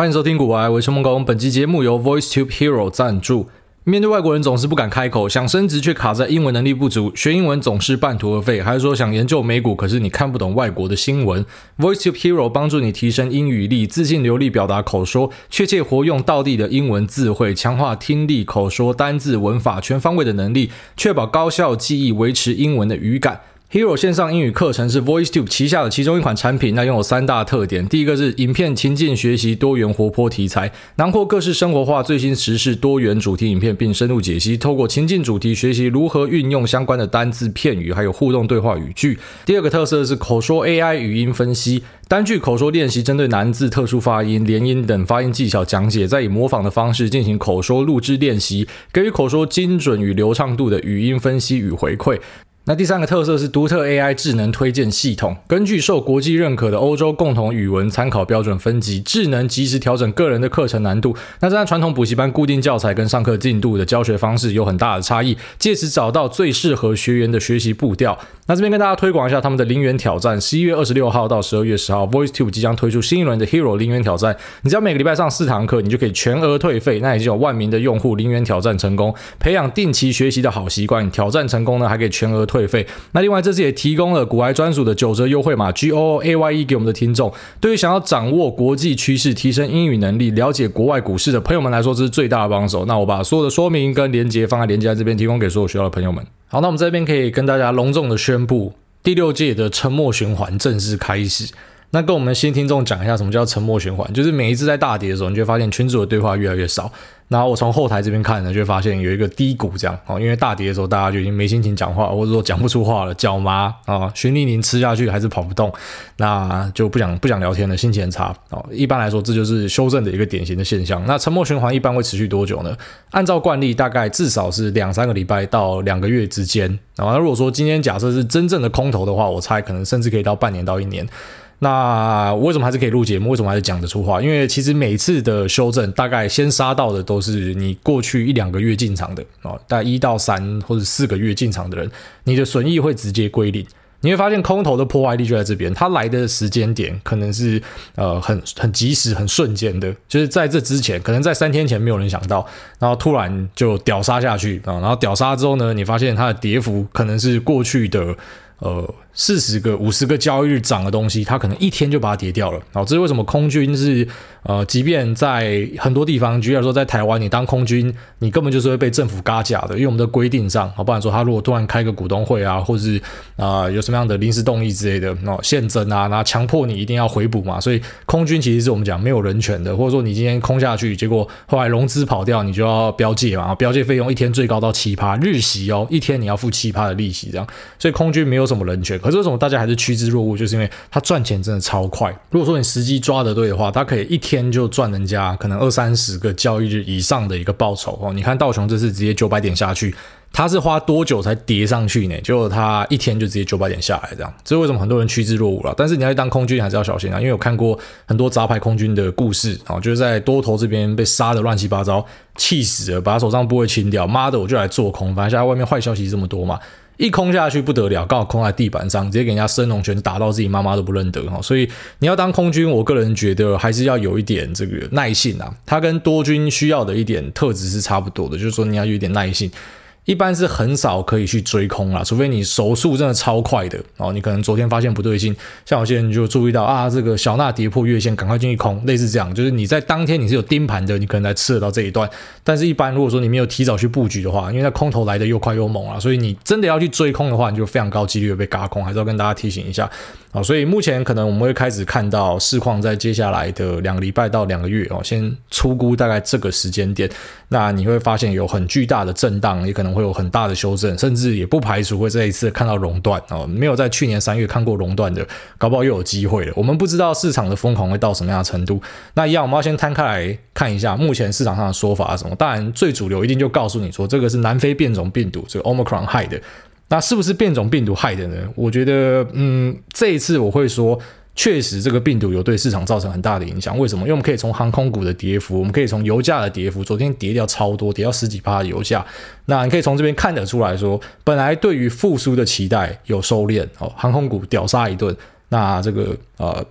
欢迎收听股癌，我是陈梦工。本期节目由 VoiceTube Hero 赞助。面对外国人总是不敢开口，想升职却卡在英文能力不足，学英文总是半途而废，还是说想研究美股，可是你看不懂外国的新闻？VoiceTube Hero 帮助你提升英语力，自信流利表达口说，确切活用道地的英文字汇，强化听力、口说、单字、文法全方位的能力，确保高效记忆，维持英文的语感。Hero 线上英语课程是 VoiceTube 旗下的其中一款产品，那拥有三大特点。第一个是影片情境学习，多元活泼题材，囊括各式生活化、最新时事、多元主题影片，并深入解析。透过情境主题学习如何运用相关的单字、片语，还有互动对话语句。第二个特色是口说 AI 语音分析，单句口说练习，针对难字、特殊发音、连音等发音技巧讲解，再以模仿的方式进行口说录制练习，给予口说精准与流畅度的语音分析与回馈。那第三个特色是独特 AI 智能推荐系统，根据受国际认可的欧洲共同语文参考标准分级，智能及时调整个人的课程难度。那这和传统补习班固定教材跟上课进度的教学方式有很大的差异，借此找到最适合学员的学习步调。那这边跟大家推广一下他们的零元挑战，十一月二十六号到十二月十号，VoiceTube 即将推出新一轮的 Hero 零元挑战。你只要每个礼拜上四堂课，你就可以全额退费。那已经有万名的用户零元挑战成功，培养定期学习的好习惯。挑战成功呢，还可以全额退费。那另外这次也提供了古埃专属的九折优惠码 G O O A Y E 给我们的听众。对于想要掌握国际趋势、提升英语能力、了解国外股市的朋友们来说，这是最大的帮手。那我把所有的说明跟连接放在连接在这边，提供给所有需要的朋友们。好，那我们这边可以跟大家隆重的宣布，第六届的沉默循环正式开始。那跟我们的新听众讲一下，什么叫沉默循环？就是每一次在大跌的时候，你就会发现群组的对话越来越少。然后我从后台这边看呢，就会发现有一个低谷这样哦，因为大跌的时候大家就已经没心情讲话，或者说讲不出话了，脚麻啊，循利宁吃下去还是跑不动，那就不想不想聊天了，心情很差哦。一般来说，这就是修正的一个典型的现象。那沉默循环一般会持续多久呢？按照惯例，大概至少是两三个礼拜到两个月之间。然后如果说今天假设是真正的空头的话，我猜可能甚至可以到半年到一年。那为什么还是可以录节目？为什么还是讲得出话？因为其实每次的修正，大概先杀到的都是你过去一两个月进场的哦，大概一到三或者四个月进场的人，你的损益会直接归零。你会发现空头的破坏力就在这边，它来的时间点可能是呃很很及时、很瞬间的，就是在这之前，可能在三天前没有人想到，然后突然就屌杀下去啊，然后屌杀之后呢，你发现它的跌幅可能是过去的。呃，四十个、五十个交易日涨的东西，它可能一天就把它跌掉了。然后，这是为什么空军是呃，即便在很多地方，举例来说，在台湾，你当空军，你根本就是会被政府嘎价的，因为我们的规定上，好，不然说他如果突然开个股东会啊，或者是啊、有什么样的临时动议之类的，那现增啊，然后强迫你一定要回补嘛。所以空军其实是我们讲没有人权的，或者说你今天空下去，结果后来融资跑掉，你就要标借嘛，标借费用一天最高到七趴日息哦，一天你要付七趴的利息这样，所以空军没有。什么人权？可是为什么大家还是趋之若鹜？就是因为他赚钱真的超快。如果说你时机抓得对的话，他可以一天天就赚人家可能二三十个交易日以上的一个报酬哦。你看道琼这次直接九百点下去，他是花多久才跌上去呢？结果他一天就直接九百点下来，这样。这为什么很多人趋之若鹜了？但是你要当空军还是要小心啊，因为我看过很多杂牌空军的故事啊，就是在多头这边被杀得乱七八糟，气死了，把他手上部位清掉。妈的，我就来做空，反正现在外面坏消息这么多嘛。一空下去不得了，刚好空在地板上，直接给人家升龙拳打到自己妈妈都不认得哈。所以你要当空军，我个人觉得还是要有一点这个耐性啊。它跟多军需要的一点特质是差不多的，就是说你要有一点耐性。一般是很少可以去追空啦，除非你手速真的超快的哦。你可能昨天发现不对劲，像有些人就注意到啊，这个小纳跌破月线，赶快进去空，类似这样。就是你在当天你是有盯盘的，你可能才吃得到这一段。但是，一般如果说你没有提早去布局的话，因为那空头来的又快又猛啊，所以你真的要去追空的话，你就非常高几率被嘎空。还是要跟大家提醒一下啊。所以目前可能我们会开始看到市况在接下来的两个礼拜到两个月哦，先粗估大概这个时间点，那你会发现有很巨大的震荡，也可能。会有很大的修正，甚至也不排除会这一次看到熔断哦。没有在去年三月看过熔断的，搞不好又有机会了。我们不知道市场的疯狂会到什么样的程度。那一样，我们要先摊开来看一下目前市场上的说法是什么。当然，最主流一定就告诉你说，这个是南非变种病毒，这个 Omicron 害的。那是不是变种病毒害的呢？我觉得，嗯，这一次我会说。确实，这个病毒有对市场造成很大的影响。为什么？因为我们可以从航空股的跌幅，我们可以从油价的跌幅，昨天跌掉超多，跌掉十几趴的油价。那你可以从这边看得出来说，本来对于复苏的期待有收敛哦，航空股屌杀一顿。那这个呃。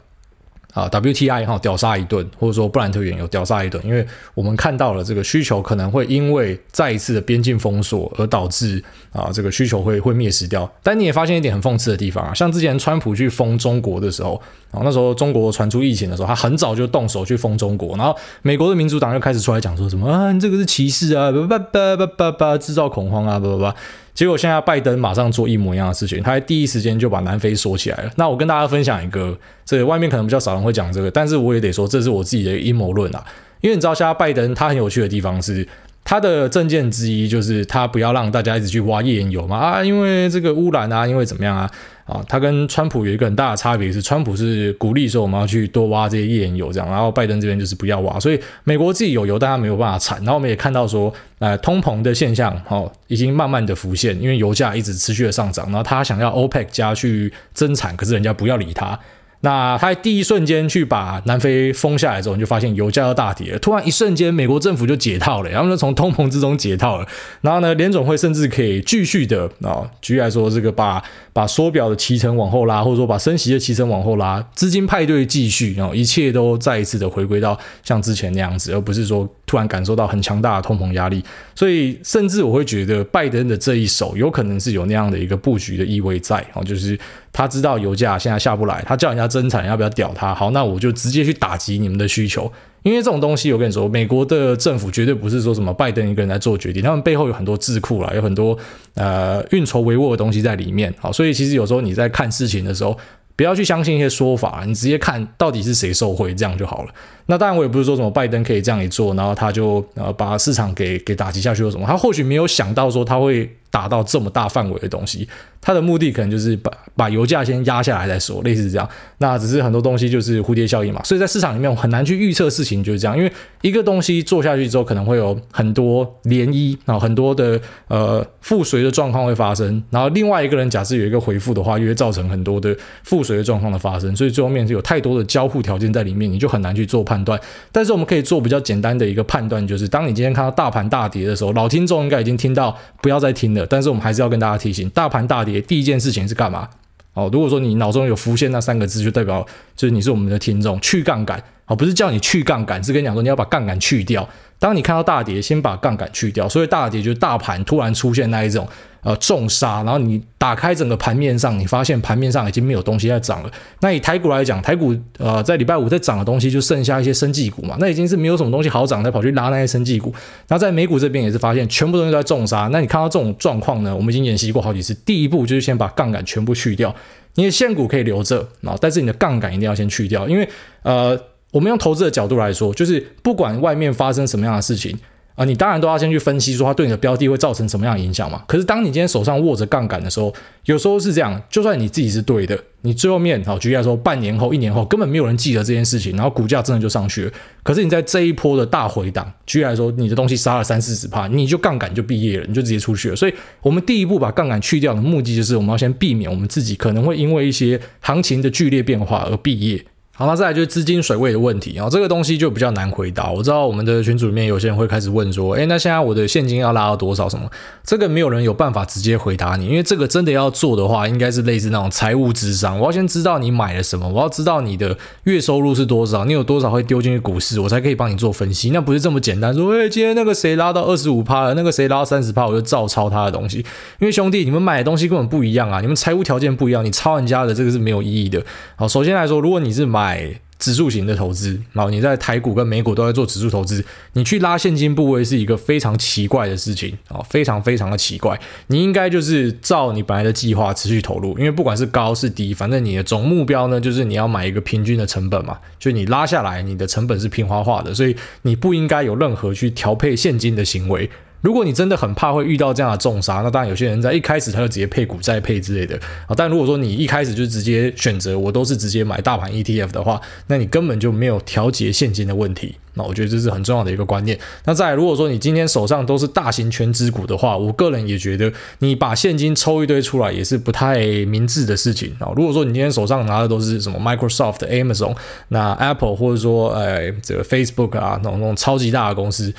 啊，WTI 哈屌杀一顿，或者说布兰特原油屌杀一顿，因为我们看到了这个需求可能会因为再一次的边境封锁而导致啊这个需求会会灭失掉。但你也发现一点很讽刺的地方啊，像之前川普去封中国的时候啊，那时候中国传出疫情的时候，他很早就动手去封中国，然后美国的民主党又开始出来讲说什么啊，你这个是歧视啊，叭叭叭叭叭叭，制造恐慌啊，叭叭叭。结果现在拜登马上做一模一样的事情，他在第一时间就把南非锁起来了。那我跟大家分享一个，这外面可能比较少人会讲这个，但是我也得说，这是我自己的阴谋论啊。因为你知道，现在拜登他很有趣的地方是，他的政见之一就是他不要让大家一直去挖页岩油嘛啊，因为这个污染啊，因为怎么样啊。啊，他跟川普有一个很大的差别是，川普是鼓励说我们要去多挖这些页岩油这样，然后拜登这边就是不要挖，所以美国自己有油，但他没有办法产。然后我们也看到说，呃，通膨的现象哦，已经慢慢的浮现，因为油价一直持续的上涨，然后他想要 OPEC 加去增产，可是人家不要理他。那他第一瞬间去把南非封下来之后，你就发现油价要大跌了。突然一瞬间，美国政府就解套了，然后就从通膨之中解套了。然后呢，联总会甚至可以继续的啊，举例来说，这个把把缩表的期程往后拉，或者说把升息的期程往后拉，资金派对继续，然后一切都再一次的回归到像之前那样子，而不是说突然感受到很强大的通膨压力。所以，甚至我会觉得拜登的这一手有可能是有那样的一个布局的意味在啊，就是。他知道油价现在下不来，他叫人家增产，要不要屌他？好，那我就直接去打击你们的需求。因为这种东西，我跟你说，美国的政府绝对不是说什么拜登一个人来做决定，他们背后有很多智库啦，有很多呃运筹帷幄的东西在里面。好，所以其实有时候你在看事情的时候，不要去相信一些说法，你直接看到底是谁受贿，这样就好了。那当然，我也不是说什么拜登可以这样一做，然后他就呃把市场给给打击下去或什么，他或许没有想到说他会。打到这么大范围的东西，它的目的可能就是把把油价先压下来再说，类似这样。那只是很多东西就是蝴蝶效应嘛，所以在市场里面我很难去预测事情就是这样。因为一个东西做下去之后，可能会有很多涟漪啊，很多的呃附随的状况会发生。然后另外一个人假设有一个回复的话，又会造成很多的附随的状况的发生。所以最后面是有太多的交互条件在里面，你就很难去做判断。但是我们可以做比较简单的一个判断，就是当你今天看到大盘大跌的时候，老听众应该已经听到，不要再听了。但是我们还是要跟大家提醒，大盘大跌第一件事情是干嘛？哦，如果说你脑中有浮现那三个字，就代表就是你是我们的听众，去杠杆。哦，不是叫你去杠杆，是跟你讲说你要把杠杆去掉。当你看到大跌，先把杠杆去掉。所以大跌就是大盘突然出现那一种呃重杀，然后你打开整个盘面上，你发现盘面上已经没有东西在涨了。那以台股来讲，台股。呃在礼拜五在涨的东西就剩下一些生技股。嘛，那已经是没有什么东西好涨，才跑去拉那些生技股。那在美股。这边也是发现全部东西都在重杀。那你看到这种状况呢，我们已经演习过好几次。第一步就是先把杠杆全部去掉，你的现股。可以留着啊，但是你的杠杆一定要先去掉，因为呃。我们用投资的角度来说，就是不管外面发生什么样的事情啊，你当然都要先去分析说它对你的标的会造成什么样的影响嘛。可是当你今天手上握着杠杆的时候，有时候是这样，就算你自己是对的，你最后面好举例来说，半年后、一年后根本没有人记得这件事情，然后股价真的就上去了。可是你在这一波的大回档，举例来说，你的东西杀了三四十趴，你就杠杆就毕业了，你就直接出去了。所以，我们第一步把杠杆去掉的目的，就是我们要先避免我们自己可能会因为一些行情的剧烈变化而毕业。好，那再来就是资金水位的问题啊，这个东西就比较难回答。我知道我们的群组里面有些人会开始问说，诶，那现在我的现金要拉到多少？什么？这个没有人有办法直接回答你，因为这个真的要做的话，应该是类似那种财务智商。我要先知道你买了什么，我要知道你的月收入是多少，你有多少会丢进去股市，我才可以帮你做分析。那不是这么简单，说，诶，今天那个谁拉到二十五趴了，那个谁拉到三十趴，我就照抄他的东西。因为兄弟，你们买的东西根本不一样啊，你们财务条件不一样，你抄人家的这个是没有意义的。好，首先来说，如果你是买买指数型的投资，然后你在台股跟美股都在做指数投资，你去拉现金部位是一个非常奇怪的事情啊，非常非常的奇怪。你应该就是照你本来的计划持续投入，因为不管是高是低，反正你的总目标呢，就是你要买一个平均的成本嘛，就你拉下来，你的成本是平滑化的，所以你不应该有任何去调配现金的行为。如果你真的很怕会遇到这样的重杀，那当然有些人在一开始他就直接配股债配之类的啊。但如果说你一开始就直接选择我都是直接买大盘 ETF 的话，那你根本就没有调节现金的问题。那我觉得这是很重要的一个观念。那再，如果说你今天手上都是大型权值股的话，我个人也觉得你把现金抽一堆出来也是不太明智的事情啊。如果说你今天手上拿的都是什么 Microsoft、Amazon、那 Apple 或者说哎这个 Facebook 啊那种那种超级大的公司。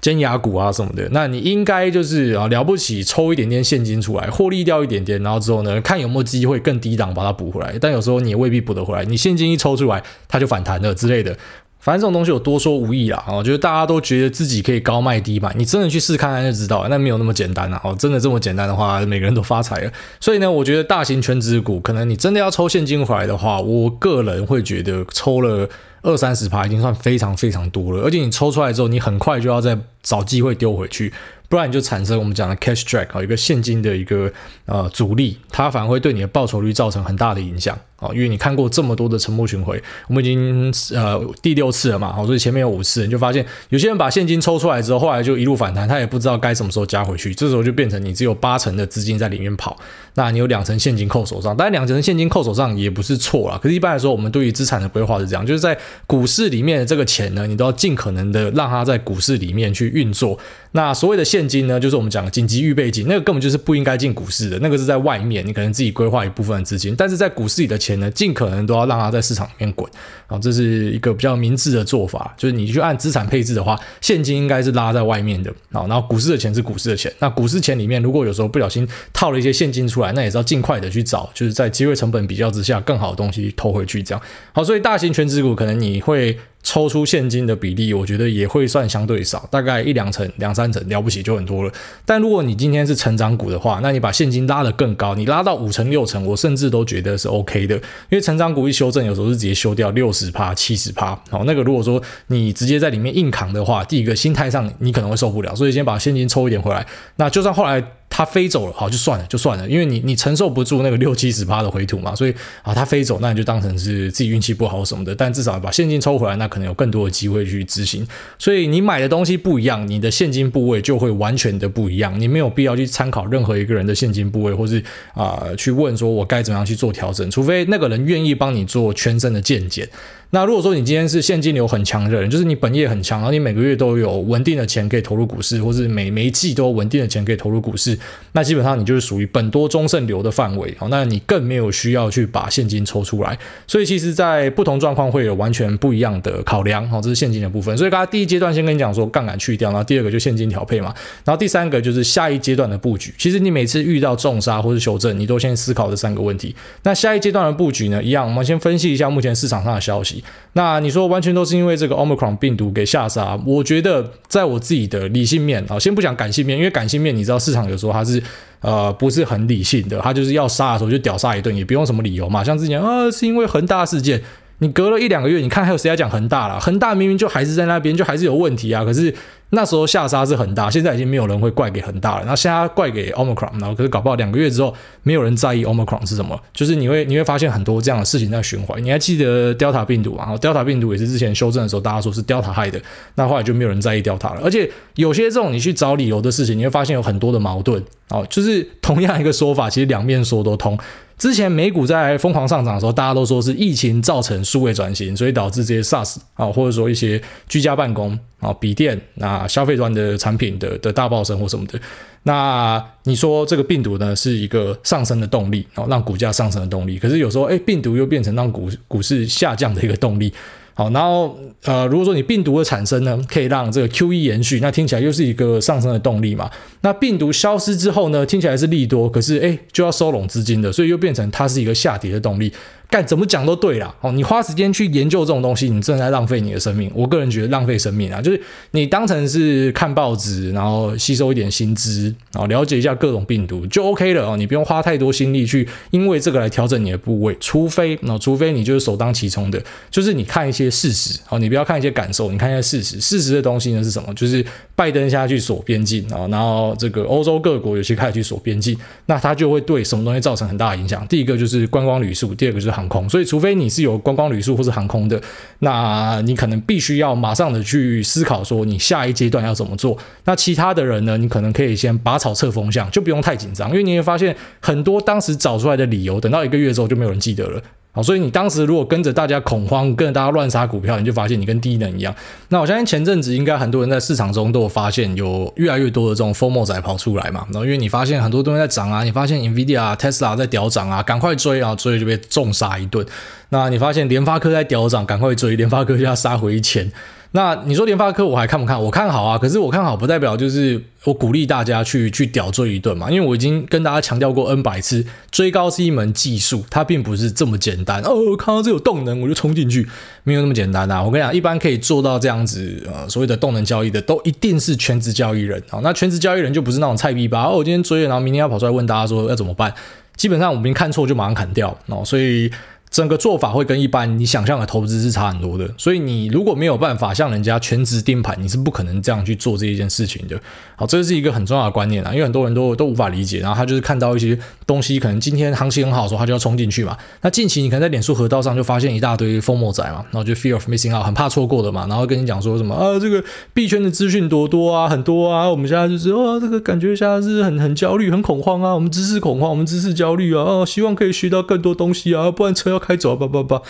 尖牙股啊什么的，那你应该就是啊了不起，抽一点点现金出来，获利掉一点点，然后之后呢，看有没有机会更低档把它补回来。但有时候你也未必补得回来，你现金一抽出来，它就反弹了之类的。反正这种东西我多说无益啦，哦，就是大家都觉得自己可以高卖低买，你真的去试看看就知道，那没有那么简单啊。哦，真的这么简单的话，每个人都发财了。所以呢，我觉得大型全值股，可能你真的要抽现金回来的话，我个人会觉得抽了二三十趴已经算非常非常多了，而且你抽出来之后，你很快就要再找机会丢回去。不然你就产生我们讲的 cash drag 啊，一个现金的一个呃阻力，它反而会对你的报酬率造成很大的影响哦。因为你看过这么多的沉没巡回，我们已经呃第六次了嘛，好，所以前面有五次，你就发现有些人把现金抽出来之后，后来就一路反弹，他也不知道该什么时候加回去，这时候就变成你只有八成的资金在里面跑，那你有两成现金扣手上，当然两成现金扣手上也不是错啦，可是一般来说，我们对于资产的规划是这样，就是在股市里面的这个钱呢，你都要尽可能的让它在股市里面去运作。那所谓的现金呢，就是我们讲紧急预备金，那个根本就是不应该进股市的，那个是在外面，你可能自己规划一部分资金，但是在股市里的钱钱呢，尽可能都要让它在市场里面滚啊，这是一个比较明智的做法。就是你去按资产配置的话，现金应该是拉在外面的啊，然后股市的钱是股市的钱。那股市钱里面，如果有时候不小心套了一些现金出来，那也是要尽快的去找，就是在机会成本比较之下更好的东西投回去，这样好。所以大型全值股可能你会。抽出现金的比例，我觉得也会算相对少，大概一两成、两三成了不起就很多了。但如果你今天是成长股的话，那你把现金拉得更高，你拉到五成、六成，我甚至都觉得是 OK 的。因为成长股一修正，有时候是直接修掉六十趴、七十趴。好，那个如果说你直接在里面硬扛的话，第一个心态上你可能会受不了，所以先把现金抽一点回来。那就算后来。它飞走了，好就算了，就算了，因为你你承受不住那个六七十趴的回吐嘛，所以啊，它飞走，那你就当成是自己运气不好什么的，但至少把现金抽回来，那可能有更多的机会去执行。所以你买的东西不一样，你的现金部位就会完全的不一样。你没有必要去参考任何一个人的现金部位，或是啊、去问说我该怎么样去做调整，除非那个人愿意帮你做全身的健检。那如果说你今天是现金流很强的人，就是你本业很强，然后你每个月都有稳定的钱可以投入股市，或是每每一季都有稳定的钱可以投入股市，那基本上你就是属于本多终胜流的范围哦。那你更没有需要去把现金抽出来。所以其实，在不同状况会有完全不一样的考量哦。这是现金的部分。所以刚才第一阶段先跟你讲说杠杆去掉，然后第二个就现金调配嘛，然后第三个就是下一阶段的布局。其实你每次遇到重杀或是修正，你都先思考这三个问题。那下一阶段的布局呢，一样，我们先分析一下目前市场上的消息。那你说完全都是因为这个 Omicron 病毒给吓杀？我觉得在我自己的理性面啊，先不讲感性面，因为感性面你知道市场有时候他是呃不是很理性的，他就是要杀的时候就屌杀一顿，也不用什么理由嘛。像之前啊，是因为恒大事件，你隔了一两个月，你看还有谁在讲恒大了？恒大明明就还是在那边，就还是有问题啊，可是。那时候下杀是很大，现在已经没有人会怪给恒大了。那现在怪给 Omicron，然后可是搞不好两个月之后，没有人在意 Omicron 是什么，就是你会你会发现很多这样的事情在循环。你还记得 Delta 病毒啊？然后 Delta 病毒也是之前修正的时候，大家说是 Delta 害的，那后来就没有人在意 Delta 了。而且有些这种你去找理由的事情，你会发现有很多的矛盾哦，就是同样一个说法，其实两面说都通。之前美股在疯狂上涨的时候，大家都说是疫情造成数位转型，所以导致这些 SaaS 啊，或者说一些居家办公啊、笔电啊、消费端的产品的的大爆升或什么的。那你说这个病毒呢，是一个上升的动力，哦，让股价上升的动力。可是有时候，哎，病毒又变成让股股市下降的一个动力。好，然后呃，如果说你病毒的产生呢，可以让这个 QE 延续，那听起来又是一个上升的动力嘛。那病毒消失之后呢，听起来是利多，可是诶就要收拢资金的，所以又变成它是一个下跌的动力。干怎么讲都对啦，哦，你花时间去研究这种东西，你正在浪费你的生命。我个人觉得浪费生命啊，就是你当成是看报纸，然后吸收一点新知，然后了解一下各种病毒就 OK 了哦，你不用花太多心力去因为这个来调整你的部位，除非那除非你就是首当其冲的，就是你看一些事实哦，你不要看一些感受，你看一些事实。事实的东西呢是什么？就是拜登下去锁边境啊，然后这个欧洲各国有些开始去锁边境，那它就会对什么东西造成很大的影响。第一个就是观光旅宿，第二个就是。航空，所以除非你是有观光旅宿或是航空的，那你可能必须要马上的去思考说你下一阶段要怎么做。那其他的人呢，你可能可以先拔草测风向，就不用太紧张，因为你会发现很多当时找出来的理由，等到一个月之后就没有人记得了。所以你当时如果跟着大家恐慌，跟着大家乱杀股票，你就发现你跟低能一样。那我相信前阵子应该很多人在市场中都有发现，有越来越多的这种 FOMO 仔跑出来嘛。然后因为你发现很多东西在涨啊，你发现 NVIDIA、Tesla 在屌涨啊，赶快追啊，追就被重杀一顿。那你发现联发科在屌涨，赶快追，联发科就要杀回一千。那你说联发科我还看不看？我看好啊，可是我看好不代表就是我鼓励大家去去屌追一顿嘛，因为我已经跟大家强调过 N 百次，追高是一门技术，它并不是这么简单哦。看到这有动能我就冲进去，没有那么简单啊。我跟你讲，一般可以做到这样子呃所谓的动能交易的，都一定是全职交易人啊。那全职交易人就不是那种菜逼吧？哦，我今天追了，然后明天要跑出来问大家说要怎么办？基本上我们看错就马上砍掉哦，所以。整个做法会跟一般你想象的投资是差很多的，所以你如果没有办法像人家全职盯盘，你是不可能这样去做这一件事情的。好，这是一个很重要的观念啊，因为很多人都都无法理解，然后他就是看到一些东西，可能今天行情很好的时候，他就要冲进去嘛。那近期你可能在脸书河道上就发现一大堆疯魔仔嘛，然后就 fear of missing out，很怕错过的嘛，然后跟你讲说什么啊，这个币圈的资讯多多啊，很多啊，我们现在就是哦，这个感觉现在是很很焦虑、很恐慌啊，我们知识恐慌，我们知识焦虑啊，哦，希望可以学到更多东西啊，不然车要开走啊，不不不。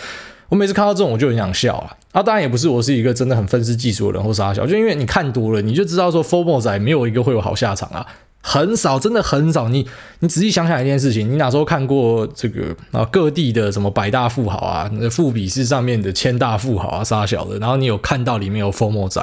我每次看到这种，我就很想笑啊！啊，当然也不是我是一个真的很分析技术的人或啥小，就因为你看多了，你就知道说 FOMO 仔没有一个会有好下场啊，很少，真的很少。你你仔细想想一件事情，你哪时候看过这个啊各地的什么百大富豪啊，那富比士上面的千大富豪啊啥小的，然后你有看到里面有 FOMO 仔？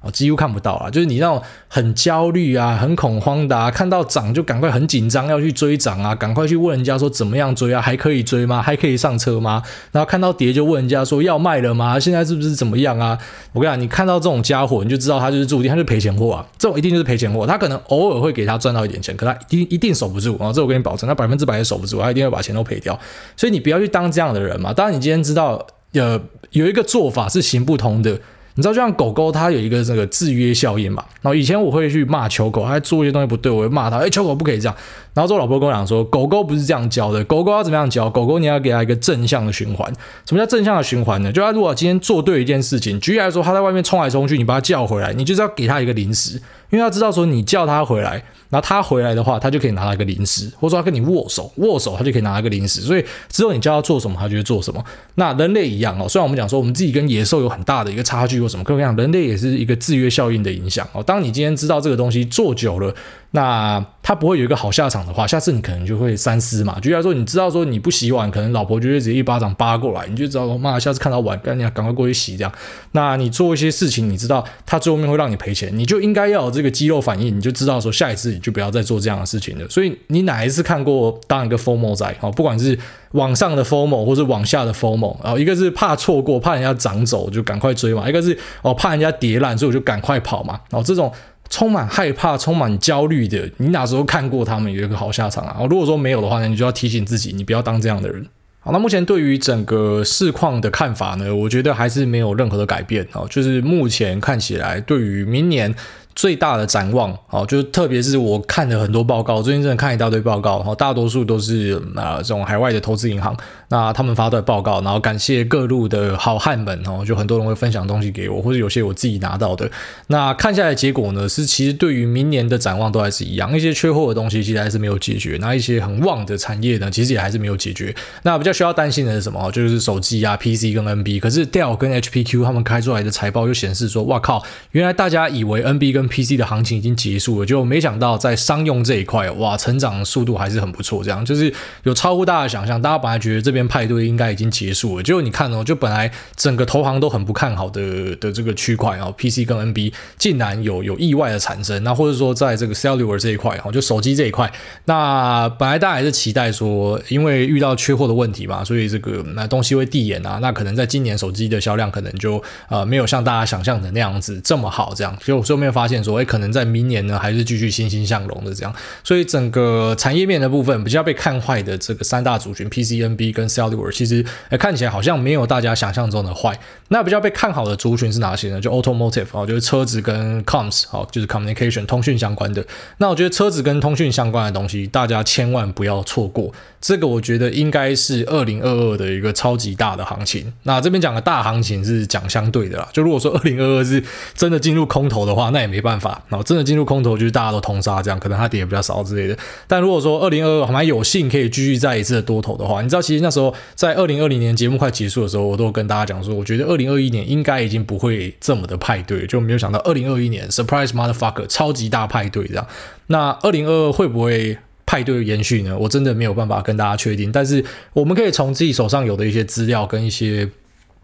啊，几乎看不到啊，就是你那种很焦虑啊、很恐慌的啊，看到涨就赶快很紧张要去追涨啊，赶快去问人家说怎么样追啊，还可以追吗？还可以上车吗？然后看到跌就问人家说要卖了吗？现在是不是怎么样啊？我跟你讲，你看到这种家伙，你就知道他就是注定他就赔钱货啊，这种一定就是赔钱货。他可能偶尔会给他赚到一点钱，可他一定一定守不住啊，这我跟你保证，他百分之百也守不住，他一定会把钱都赔掉。所以你不要去当这样的人嘛。当然，你今天知道呃有一个做法是行不通的。你知道，就像狗狗，它有一个这个制约效应嘛。然后以前我会去骂球狗，它做一些东西不对，我会骂它。哎，球狗不可以这样。然后之后老婆跟我讲说，狗狗不是这样教的，狗狗要怎么样教？狗狗你要给它一个正向的循环。什么叫正向的循环呢？就它如果今天做对一件事情，举例来说，它在外面冲来冲去，你把它叫回来，你就是要给它一个零食。因为它知道说你叫它回来，那他回来的话，他就可以拿到一个零食，或者说他跟你握手，握手他就可以拿到一个零食。所以之后你叫他做什么，他就会做什么。那人类一样哦，虽然我们讲说我们自己跟野兽有很大的一个差距或什么，可我跟你讲，人类也是一个制约效应的影响哦。当你今天知道这个东西做久了。那他不会有一个好下场的话，下次你可能就会三思嘛。就像说，你知道说你不洗碗，可能老婆就会直接一巴掌扒过来，你就知道说妈，下次看到碗，赶紧赶快过去洗这样。那你做一些事情，你知道他最后面会让你赔钱，你就应该要有这个肌肉反应，你就知道说下一次你就不要再做这样的事情了。所以你哪一次看过当一个 FOMO 仔哦，不管是往上的 FOMO 或是往下的 FOMO，然后一个是怕错过，怕人家涨走就赶快追嘛，一个是哦怕人家跌烂，所以我就赶快跑嘛。然后这种。充满害怕、充满焦虑的，你哪时候看过他们有一个好下场啊？如果说没有的话呢，你就要提醒自己，你不要当这样的人。好，那目前对于整个市况的看法呢，我觉得还是没有任何的改变啊，就是目前看起来，对于明年。最大的展望，哦，就是特别是我看了很多报告，最近真的看一大堆报告，然后大多数都是啊这种海外的投资银行，那他们发的报告，然后感谢各路的好汉们，哦，就很多人会分享东西给我，或者有些我自己拿到的。那看下来结果呢，是其实对于明年的展望都还是一样，一些缺货的东西其实还是没有解决，那一些很旺的产业呢，其实也还是没有解决。那比较需要担心的是什么？就是手机啊、PC 跟 NB，可是 Dell 跟 HPQ 他们开出来的财报就显示说，哇靠，原来大家以为 NB 跟 PC 的行情已经结束了，就没想到在商用这一块，哇，成长速度还是很不错。这样就是有超乎大家的想象，大家本来觉得这边派对应该已经结束了，结果你看哦，就本来整个投行都很不看好的的这个区块啊，PC 跟 NB 竟然有有意外的产生，那或者说在这个 cellular 这一块哈，就手机这一块，那本来大家还是期待说，因为遇到缺货的问题嘛，所以这个那东西会递延啊，那可能在今年手机的销量可能就呃没有像大家想象的那样子这么好，这样，结果最后面发现说，哎，可能。在明年呢，还是继续欣欣向荣的这样，所以整个产业面的部分比较被看坏的这个三大族群 PCNB 跟 Cellular，其实看起来好像没有大家想象中的坏。那比较被看好的族群是哪些呢？就 Automotive 啊，就是车子跟 Comms 好，就是 Communication 通讯相关的。那我觉得车子跟通讯相关的东西，大家千万不要错过。这个我觉得应该是二零二二的一个超级大的行情。那这边讲的大行情是讲相对的啦。就如果说二零二二是真的进入空头的话，那也没办。办法。然后真的进入空头，就是大家都通杀这样，可能它跌也比较少之类的。但如果说二零二二还蛮有幸可以继续再一次的多头的话，你知道，其实那时候在二零二零年节目快结束的时候，我都跟大家讲说，我觉得二零二一年应该已经不会这么的派对，就没有想到二零二一年 surprise motherfucker 超级大派对这样。那二零二二会不会派对延续呢？我真的没有办法跟大家确定。但是我们可以从自己手上有的一些资料跟一些。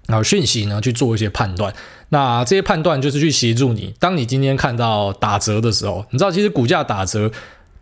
然后讯息呢去做一些判断。那这些判断就是去协助你，当你今天看到打折的时候，你知道其实股价打折。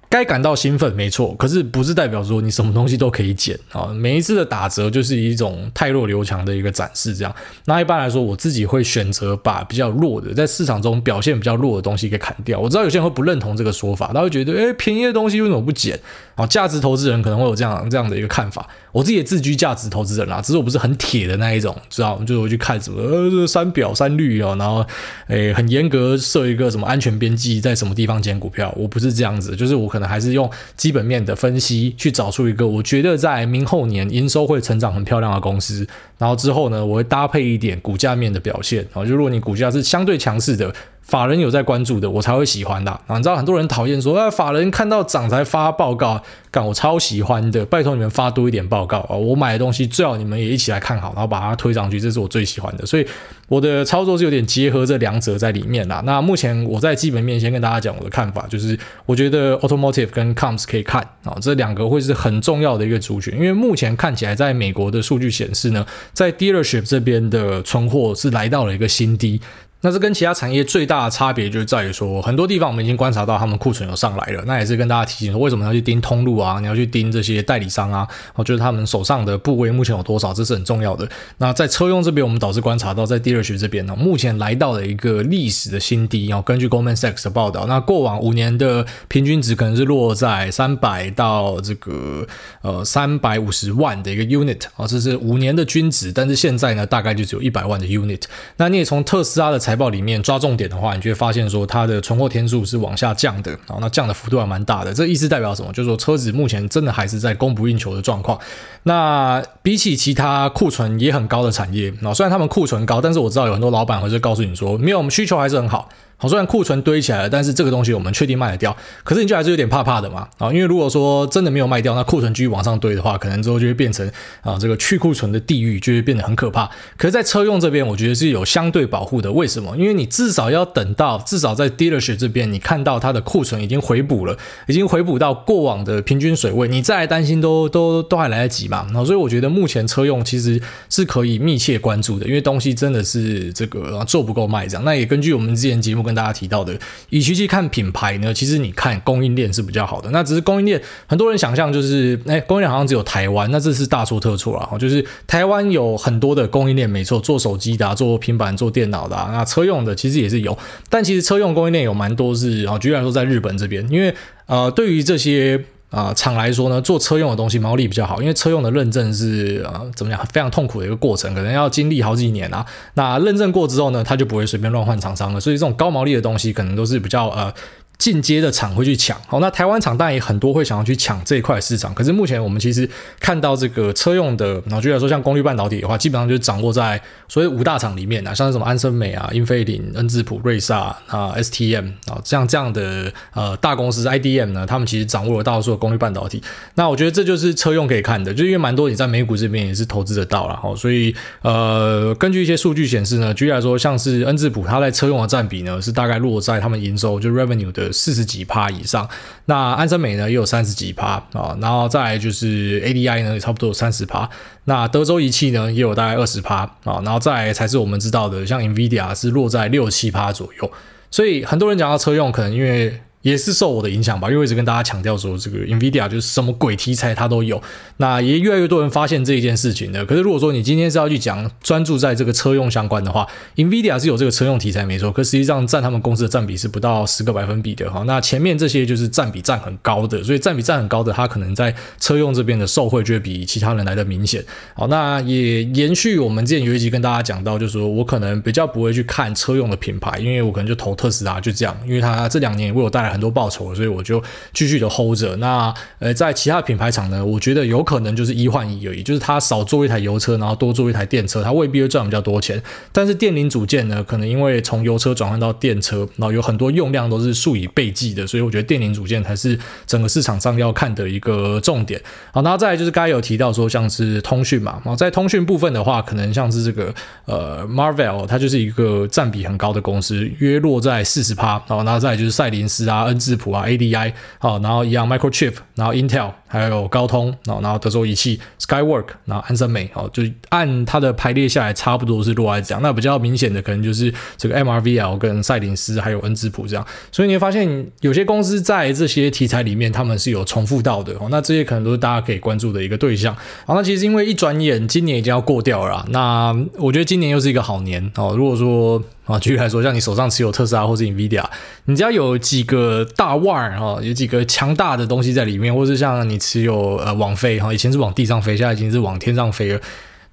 该感到兴奋，没错，可是不是代表说你什么东西都可以捡啊。每一次的打折就是一种汰弱留强的一个展示，这样。那一般来说，我自己会选择把比较弱的，在市场中表现比较弱的东西给砍掉。我知道有些人会不认同这个说法，他会觉得，诶，便宜的东西为什么不捡？啊，价值投资人可能会有这样这样的一个看法。我自己也自居价值投资人啦，只是我不是很铁的那一种，知道？就会去看什么呃，这三表三率哦，然后诶，很严格设一个什么安全边际，在什么地方捡股票，我不是这样子，就是我可能还是用基本面的分析去找出一个我觉得在明后年营收会成长很漂亮的公司，然后之后呢，我会搭配一点股价面的表现啊，就如果你股价是相对强势的。法人有在关注的，我才会喜欢的啊！你知道很多人讨厌说，啊，法人看到涨才发报告，干我超喜欢的，拜托你们发多一点报告啊！我买的东西最好你们也一起来看好，然后把它推上去，这是我最喜欢的。所以我的操作是有点结合这两者在里面啦。那目前我在基本面先跟大家讲我的看法，就是我觉得 automotive 跟 comms 可以看啊，这两个会是很重要的一个族群，因为目前看起来在美国的数据显示呢，在 dealership 这边的存货是来到了一个新低。那这跟其他产业最大的差别就是在于说，很多地方我们已经观察到他们库存有上来了。那也是跟大家提醒说，为什么要去盯通路啊？你要去盯这些代理商啊？我觉得他们手上的部位目前有多少，这是很重要的。那在车用这边，我们导致观察到，在 dealership 这边呢，目前来到了一个历史的新低。然后根据 Goldman Sachs 的报道，那过往五年的平均值可能是落在三百到这个呃三百五十万的一个 unit 啊，这是五年的均值。但是现在呢，大概就只有一百万的 unit。那你也从特斯拉的产财报里面抓重点的话，你就会发现说它的存货天数是往下降的，然后那降的幅度还蛮大的。这意思代表什么？就是说车子目前真的还是在供不应求的状况。那比起其他库存也很高的产业，那虽然他们库存高，但是我知道有很多老板会是告诉你说，没有，我们需求还是很好。好，虽然库存堆起来了，但是这个东西我们确定卖得掉。可是你就还是有点怕怕的嘛，啊，因为如果说真的没有卖掉，那库存继续往上堆的话，可能之后就会变成啊这个去库存的地狱，就会变得很可怕。可是，在车用这边，我觉得是有相对保护的。为什么？因为你至少要等到至少在 dealership 这边，你看到它的库存已经回补了，已经回补到过往的平均水位，你再来担心都都都还来得及嘛。然后，所以我觉得目前车用其实是可以密切关注的，因为东西真的是这个做不够卖这样。那也根据我们之前节目跟大家提到的，与其去看品牌呢，其实你看供应链是比较好的。那只是供应链，很多人想象就是，哎，供应链好像只有台湾，那这是大错特错了。就是台湾有很多的供应链，没错，做手机的、啊，做平板、做电脑的、啊，那车用的其实也是有。但其实车用供应链有蛮多是，啊，举例来说，在日本这边，因为呃，对于这些。啊、呃，厂来说呢，做车用的东西毛利比较好，因为车用的认证是呃怎么讲，非常痛苦的一个过程，可能要经历好几年啊。那认证过之后呢，他就不会随便乱换厂商了，所以这种高毛利的东西可能都是比较呃。进阶的厂会去抢，好，那台湾厂当然也很多会想要去抢这一块市场。可是目前我们其实看到这个车用的，然后就来说像功率半导体的话，基本上就掌握在所谓五大厂里面啊，像什么安森美啊、英飞凌、恩智浦、瑞萨啊、STM 啊，像这样的呃大公司 IDM 呢，他们其实掌握了大多数的功率半导体。那我觉得这就是车用可以看的，就因为蛮多你在美股这边也是投资得到了，哈，所以呃根据一些数据显示呢，举例来说，像是恩智浦它在车用的占比呢是大概落在他们营收就 revenue 的。四十几趴以上，那安森美呢也有三十几趴啊，然后再来就是 ADI 呢也差不多有三十趴，那德州仪器呢也有大概二十趴啊，然后再来才是我们知道的，像 NVIDIA 是落在六七趴左右，所以很多人讲到车用，可能因为。也是受我的影响吧，因为我一直跟大家强调说，这个 NVIDIA 就是什么鬼题材它都有。那也越来越多人发现这一件事情的。可是如果说你今天是要去讲专注在这个车用相关的话，NVIDIA 是有这个车用题材没错，可实际上占他们公司的占比是不到十个百分比的哈。那前面这些就是占比占很高的，所以占比占很高的，它可能在车用这边的受惠就会比其他人来的明显。好，那也延续我们之前有一集跟大家讲到，就是说我可能比较不会去看车用的品牌，因为我可能就投特斯拉就这样，因为它这两年为我带来。很多报酬，所以我就继续的 hold 着。那呃，在其他品牌厂呢，我觉得有可能就是一换一而已，就是他少做一台油车，然后多做一台电车，他未必会赚比较多钱。但是电零组件呢，可能因为从油车转换到电车，然后有很多用量都是数以倍计的，所以我觉得电零组件才是整个市场上要看的一个重点。好，那再来就是刚才有提到说，像是通讯嘛，然后在通讯部分的话，可能像是这个呃，Marvel 它就是一个占比很高的公司，约落在四十趴。然后，那再就是赛灵斯啊。N 字谱啊，ADI 好，然后一样 Microchip，然后 Intel，还有高通，然后德州仪器、Skywork，然后安森美，哦，就按它的排列下来，差不多是落在这样。那比较明显的可能就是这个 MRVL 跟赛灵思还有恩智浦这样。所以你会发现有些公司在这些题材里面，他们是有重复到的哦。那这些可能都是大家可以关注的一个对象。好，那其实因为一转眼今年已经要过掉了，那我觉得今年又是一个好年哦。如果说啊，举例来说，像你手上持有特斯拉或是 NVIDIA，你只要有几个大腕儿哈，有几个强大的东西在里面，或是像你只有呃往飞哈，以前是往地上飞，现在已经是往天上飞了。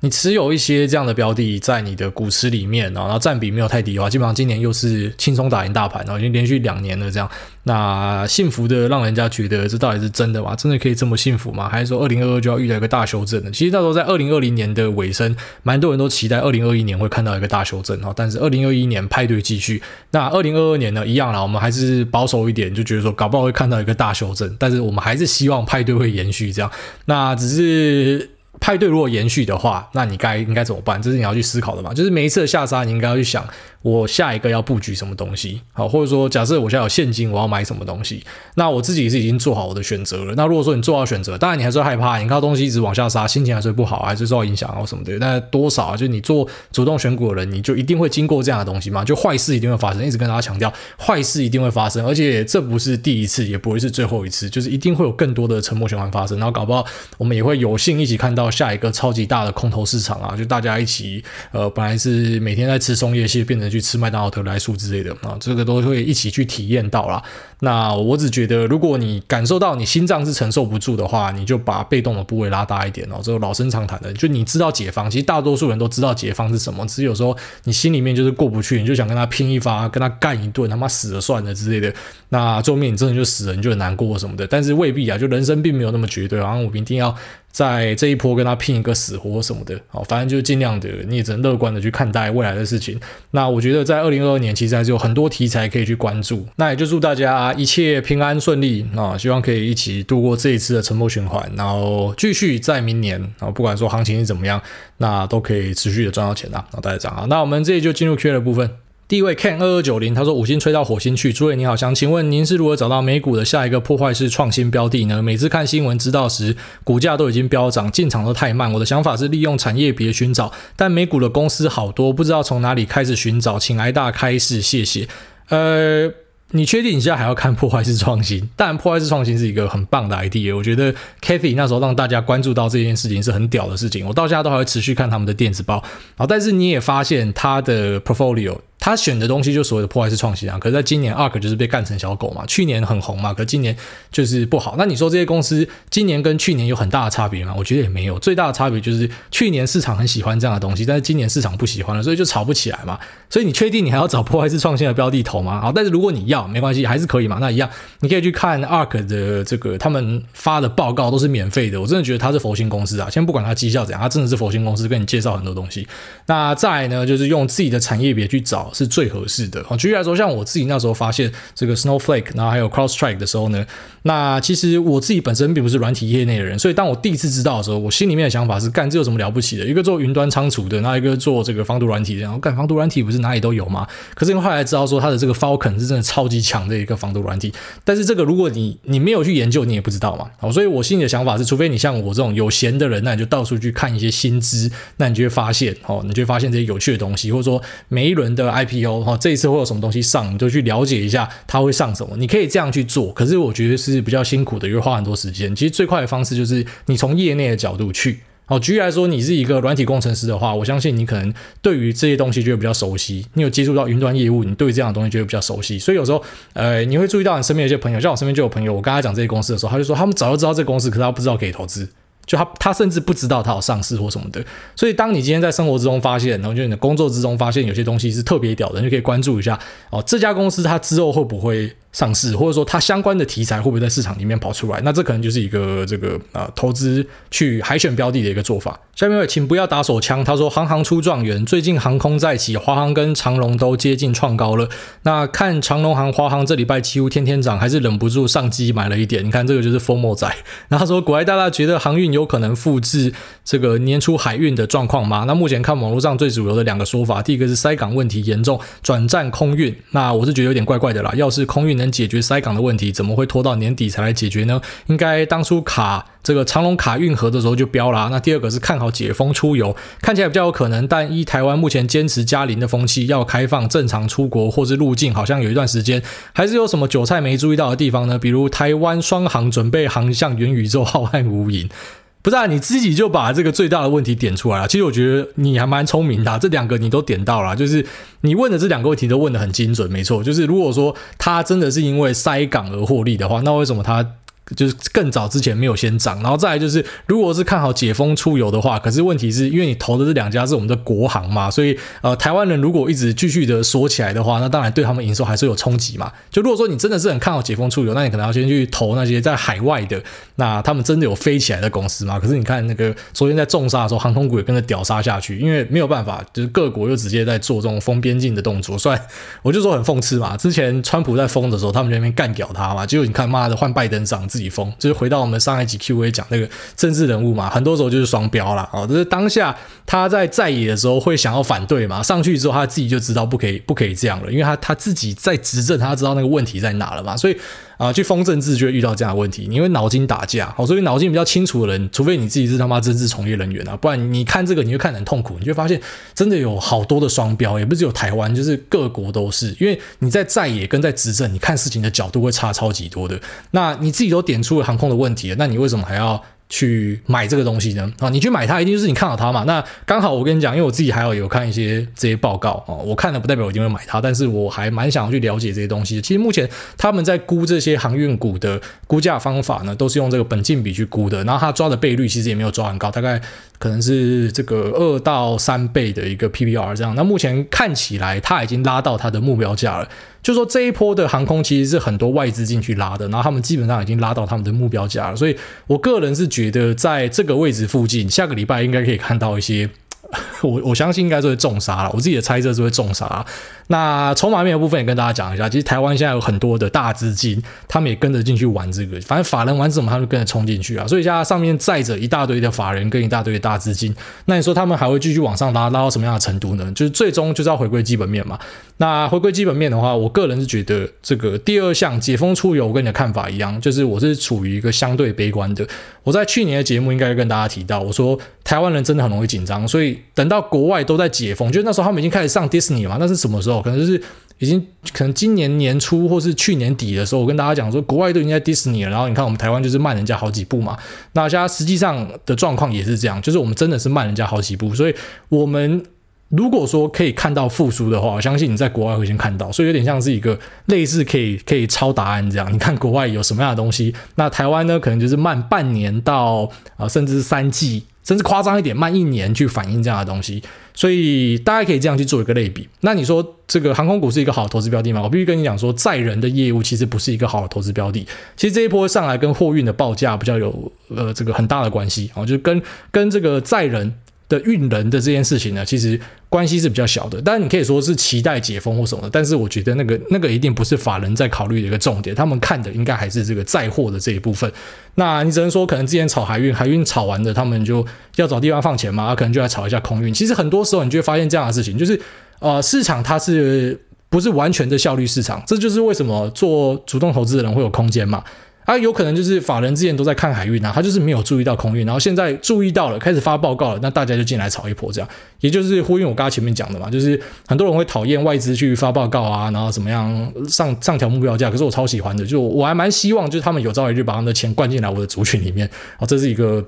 你持有一些这样的标的在你的股池里面，然后占比没有太低的话，基本上今年又是轻松打赢大盘，然后已经连续两年了这样。那幸福的让人家觉得这到底是真的吗？真的可以这么幸福吗？还是说二零二二就要遇到一个大修正呢？其实那时候在二零二零年的尾声，蛮多人都期待二零二一年会看到一个大修正，但是二零二一年派对继续。那二零二二年呢，一样啦，我们还是保守一点，就觉得说搞不好会看到一个大修正，但是我们还是希望派对会延续这样。那只是。派对如果延续的话，那你该应该怎么办？这是你要去思考的嘛。就是每一次的下杀，你应该要去想。我下一个要布局什么东西？好，或者说假设我现在有现金，我要买什么东西？那我自己是已经做好我的选择了。那如果说你做好选择，当然你还是会害怕，你看到东西一直往下杀，心情还是会不好，还是受到影响啊什么的。但多少啊，就你做主动选股的人，你就一定会经过这样的东西嘛？就坏事一定会发生，一直跟大家强调，坏事一定会发生，而且这不是第一次，也不会是最后一次，就是一定会有更多的沉默循环发生。然后搞不好我们也会有幸一起看到下一个超级大的空头市场啊！就大家一起，呃，本来是每天在吃松叶蟹，变成去吃麦当劳特。莱素之类的啊，这个都会一起去体验到啦。那我只觉得，如果你感受到你心脏是承受不住的话，你就把被动的部位拉大一点哦。这个老生常谈的，就你知道解方，其实大多数人都知道解方是什么，只是有时候你心里面就是过不去，你就想跟他拼一发，跟他干一顿，他妈死了算了之类的。那最后面你真的就死了，你就很难过什么的。但是未必啊，就人生并没有那么绝对，好像我们一定要。在这一波跟他拼一个死活什么的，好，反正就尽量的，你也只能乐观的去看待未来的事情。那我觉得在二零二二年，其实还是有很多题材可以去关注。那也就祝大家一切平安顺利啊，希望可以一起度过这一次的沉默循环，然后继续在明年啊，不管说行情是怎么样，那都可以持续的赚到钱啊。然后大家讲啊，那我们这里就进入 Q&A 的部分。第一位 Ken 二二九零，他说五星吹到火星去。诸位你好，想请问您是如何找到美股的下一个破坏式创新标的呢？每次看新闻知道时，股价都已经飙涨，进场都太慢。我的想法是利用产业别寻找，但美股的公司好多，不知道从哪里开始寻找，请挨大开示，谢谢。呃。你确定你现在还要看破坏式创新？当然，破坏式创新是一个很棒的 idea。我觉得 Kathy 那时候让大家关注到这件事情是很屌的事情。我到现在都还会持续看他们的电子包。然后，但是你也发现他的 portfolio。他选的东西就所谓的破坏式创新啊，可是在今年 ARK 就是被干成小狗嘛，去年很红嘛，可是今年就是不好。那你说这些公司今年跟去年有很大的差别吗？我觉得也没有，最大的差别就是去年市场很喜欢这样的东西，但是今年市场不喜欢了，所以就炒不起来嘛。所以你确定你还要找破坏式创新的标的投吗？好，但是如果你要，没关系，还是可以嘛。那一样，你可以去看 ARK 的这个他们发的报告都是免费的，我真的觉得他是佛心公司啊。先不管他绩效怎样，他真的是佛心公司，跟你介绍很多东西。那再呢，就是用自己的产业别去找是最合适的。好，举例来说，像我自己那时候发现这个 Snowflake，然后还有 CrossTrike 的时候呢，那其实我自己本身并不是软体业内的人，所以当我第一次知道的时候，我心里面的想法是，干这有什么了不起的？一个做云端仓储的，那一个做这个防毒软体的，然后干防毒软体不是哪里都有吗？可是后来知道说，它的这个 Falcon 是真的超级强的一个防毒软体，但是这个如果你你没有去研究，你也不知道嘛。好，所以我心里的想法是，除非你像我这种有闲的人，那你就到处去看一些新知，那你就会发现，哦，你就会发现这些有趣的东西，或者说每一轮的 IPO，哈，这一次会有什么东西上，你就去了解一下它会上什么。你可以这样去做，可是我觉得是比较辛苦的，因为花很多时间。其实最快的方式就是你从业内的角度去。好，举例来说，你是一个软体工程师的话，我相信你可能对于这些东西就会比较熟悉。你有接触到云端业务，你对于这样的东西就会比较熟悉。所以有时候，呃，你会注意到你身边有些朋友，像我身边就有朋友，我跟他讲这些公司的时候，他就说他们早就知道这个公司，可是他不知道可以投资。就他，他甚至不知道他有上市或什么的。所以，当你今天在生活之中发现，然后就你的工作之中发现有些东西是特别屌的，你就可以关注一下哦，这家公司它之后会不会上市，或者说它相关的题材会不会在市场里面跑出来？那这可能就是一个这个呃投资去海选标的的一个做法。下面请不要打手枪。他说：“行行出状元，最近航空再起，华航跟长龙都接近创高了。那看长龙航、华航这礼拜几乎天天涨，还是忍不住上机买了一点。你看这个就是 FOMO 仔。然后他说，国外大大觉得航运有可能复制这个年初海运的状况吗？那目前看网络上最主流的两个说法，第一个是塞港问题严重，转战空运。那我是觉得有点怪怪的啦。要是空运。能解决塞港的问题，怎么会拖到年底才来解决呢？应该当初卡这个长荣卡运河的时候就标啦。那第二个是看好解封出游，看起来比较有可能，但依台湾目前坚持加零的风气，要开放正常出国或是入境，好像有一段时间还是有什么韭菜没注意到的地方呢？比如台湾双航准备航向元宇宙浩瀚无垠。不是啊，你自己就把这个最大的问题点出来了。其实我觉得你还蛮聪明的，这两个你都点到了，就是你问的这两个问题都问的很精准，没错。就是如果说他真的是因为塞港而获利的话，那为什么他？就是更早之前没有先涨，然后再来就是，如果是看好解封出游的话，可是问题是因为你投的这两家是我们的国行嘛，所以呃，台湾人如果一直继续的锁起来的话，那当然对他们营收还是有冲击嘛。就如果说你真的是很看好解封出游，那你可能要先去投那些在海外的，那他们真的有飞起来的公司嘛？可是你看那个昨天在重杀的时候，航空股也跟着屌杀下去，因为没有办法，就是各国又直接在做这种封边境的动作。虽然我就说很讽刺嘛，之前川普在封的时候，他们在那边干掉他嘛，结果你看妈的换拜登上。李峰，就是回到我们上一集 Q&A 讲那个政治人物嘛，很多时候就是双标啦。哦，就是当下他在在野的时候会想要反对嘛，上去之后他自己就知道不可以不可以这样了，因为他他自己在执政，他知道那个问题在哪了嘛，所以。啊，去封政治就会遇到这样的问题，你会脑筋打架。好，所以脑筋比较清楚的人，除非你自己是他妈政治从业人员啊，不然你看这个你会看很痛苦。你就会发现真的有好多的双标，也不是只有台湾，就是各国都是。因为你在在野跟在执政，你看事情的角度会差超级多的。那你自己都点出了航空的问题，那你为什么还要？去买这个东西呢？啊，你去买它，一定就是你看好它嘛。那刚好我跟你讲，因为我自己还有有看一些这些报告哦，我看了不代表我一定会买它，但是我还蛮想要去了解这些东西。其实目前他们在估这些航运股的估价方法呢，都是用这个本金比去估的，然后他抓的倍率其实也没有抓很高，大概可能是这个二到三倍的一个 PBR 这样。那目前看起来它已经拉到它的目标价了。就说这一波的航空其实是很多外资进去拉的，然后他们基本上已经拉到他们的目标价了，所以我个人是觉得在这个位置附近，下个礼拜应该可以看到一些。我我相信应该是会重杀了，我自己的猜测是会重杀。那筹码面的部分也跟大家讲一下，其实台湾现在有很多的大资金，他们也跟着进去玩这个，反正法人玩什么，他们就跟着冲进去啊。所以现在上面载着一大堆的法人跟一大堆的大资金，那你说他们还会继续往上拉，拉到什么样的程度呢？就是最终就是要回归基本面嘛。那回归基本面的话，我个人是觉得这个第二项解封出游，我跟你的看法一样，就是我是处于一个相对悲观的。我在去年的节目应该跟大家提到，我说台湾人真的很容易紧张，所以等到国外都在解封，就那时候他们已经开始上迪士尼了嘛。那是什么时候？可能就是已经可能今年年初或是去年底的时候，我跟大家讲说，国外都已经在迪士尼了。然后你看我们台湾就是慢人家好几步嘛。那现在实际上的状况也是这样，就是我们真的是慢人家好几步，所以我们。如果说可以看到复苏的话，我相信你在国外会先看到，所以有点像是一个类似可以可以抄答案这样。你看国外有什么样的东西，那台湾呢，可能就是慢半年到啊、甚至三季，甚至夸张一点，慢一年去反映这样的东西。所以大家可以这样去做一个类比。那你说这个航空股是一个好的投资标的吗？我必须跟你讲说，载人的业务其实不是一个好的投资标的。其实这一波上来跟货运的报价比较有呃这个很大的关系啊，就是跟跟这个载人。的运人的这件事情呢，其实关系是比较小的。当然，你可以说是期待解封或什么的，但是我觉得那个那个一定不是法人在考虑的一个重点。他们看的应该还是这个载货的这一部分。那你只能说，可能之前炒海运，海运炒完的，他们就要找地方放钱嘛，可能就来炒一下空运。其实很多时候，你就会发现这样的事情，就是呃，市场它是不是完全的效率市场？这就是为什么做主动投资的人会有空间嘛。他、啊、有可能就是法人之前都在看海运啊，他就是没有注意到空运，然后现在注意到了，开始发报告了，那大家就进来炒一波，这样，也就是呼应我刚刚前面讲的嘛，就是很多人会讨厌外资去发报告啊，然后怎么样上上调目标价，可是我超喜欢的，就我还蛮希望就是他们有朝一日把他们的钱灌进来我的族群里面，哦，这是一个。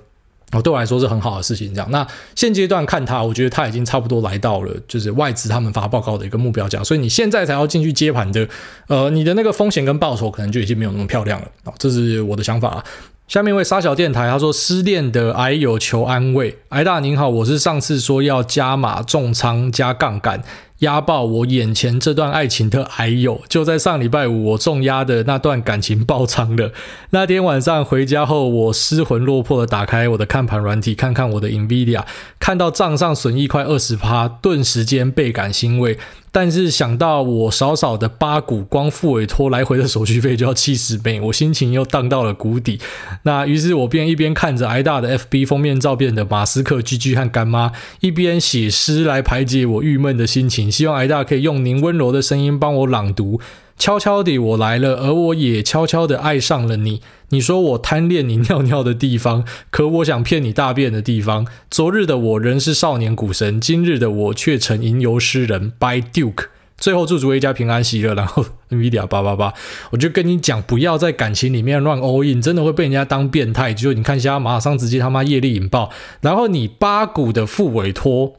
哦，对我来说是很好的事情。这样，那现阶段看它，我觉得它已经差不多来到了就是外资他们发报告的一个目标价，所以你现在才要进去接盘的，呃，你的那个风险跟报酬可能就已经没有那么漂亮了。哦，这是我的想法。下面一位沙小电台他说，失恋的癌友求安慰，癌大您好，我是上次说要加码重仓加杠杆。压爆我眼前这段爱情的矮友，就在上礼拜五，我重压的那段感情爆仓了。那天晚上回家后，我失魂落魄的打开我的看盘软体，看看我的 Nvidia，看到账上损益快二十趴，顿时间倍感欣慰。但是想到我少少的八股光付委托来回的手续费就要七十倍，我心情又荡到了谷底。那于是我便一边看着挨大的 FB 封面照片的马斯克、GG 和干妈，一边写诗来排解我郁闷的心情。希望挨大可以用您温柔的声音帮我朗读。悄悄地我来了，而我也悄悄地爱上了你。你说我贪恋你尿尿的地方，可我想骗你大便的地方。昨日的我仍是少年股神，今日的我却成吟游诗人。By Duke。最后祝诸位一家平安喜乐。然后 Nvidia 八八八，我就跟你讲，不要在感情里面乱 all in，真的会被人家当变态。就你看一下，马上直接他妈业力引爆。然后你八股的副委托。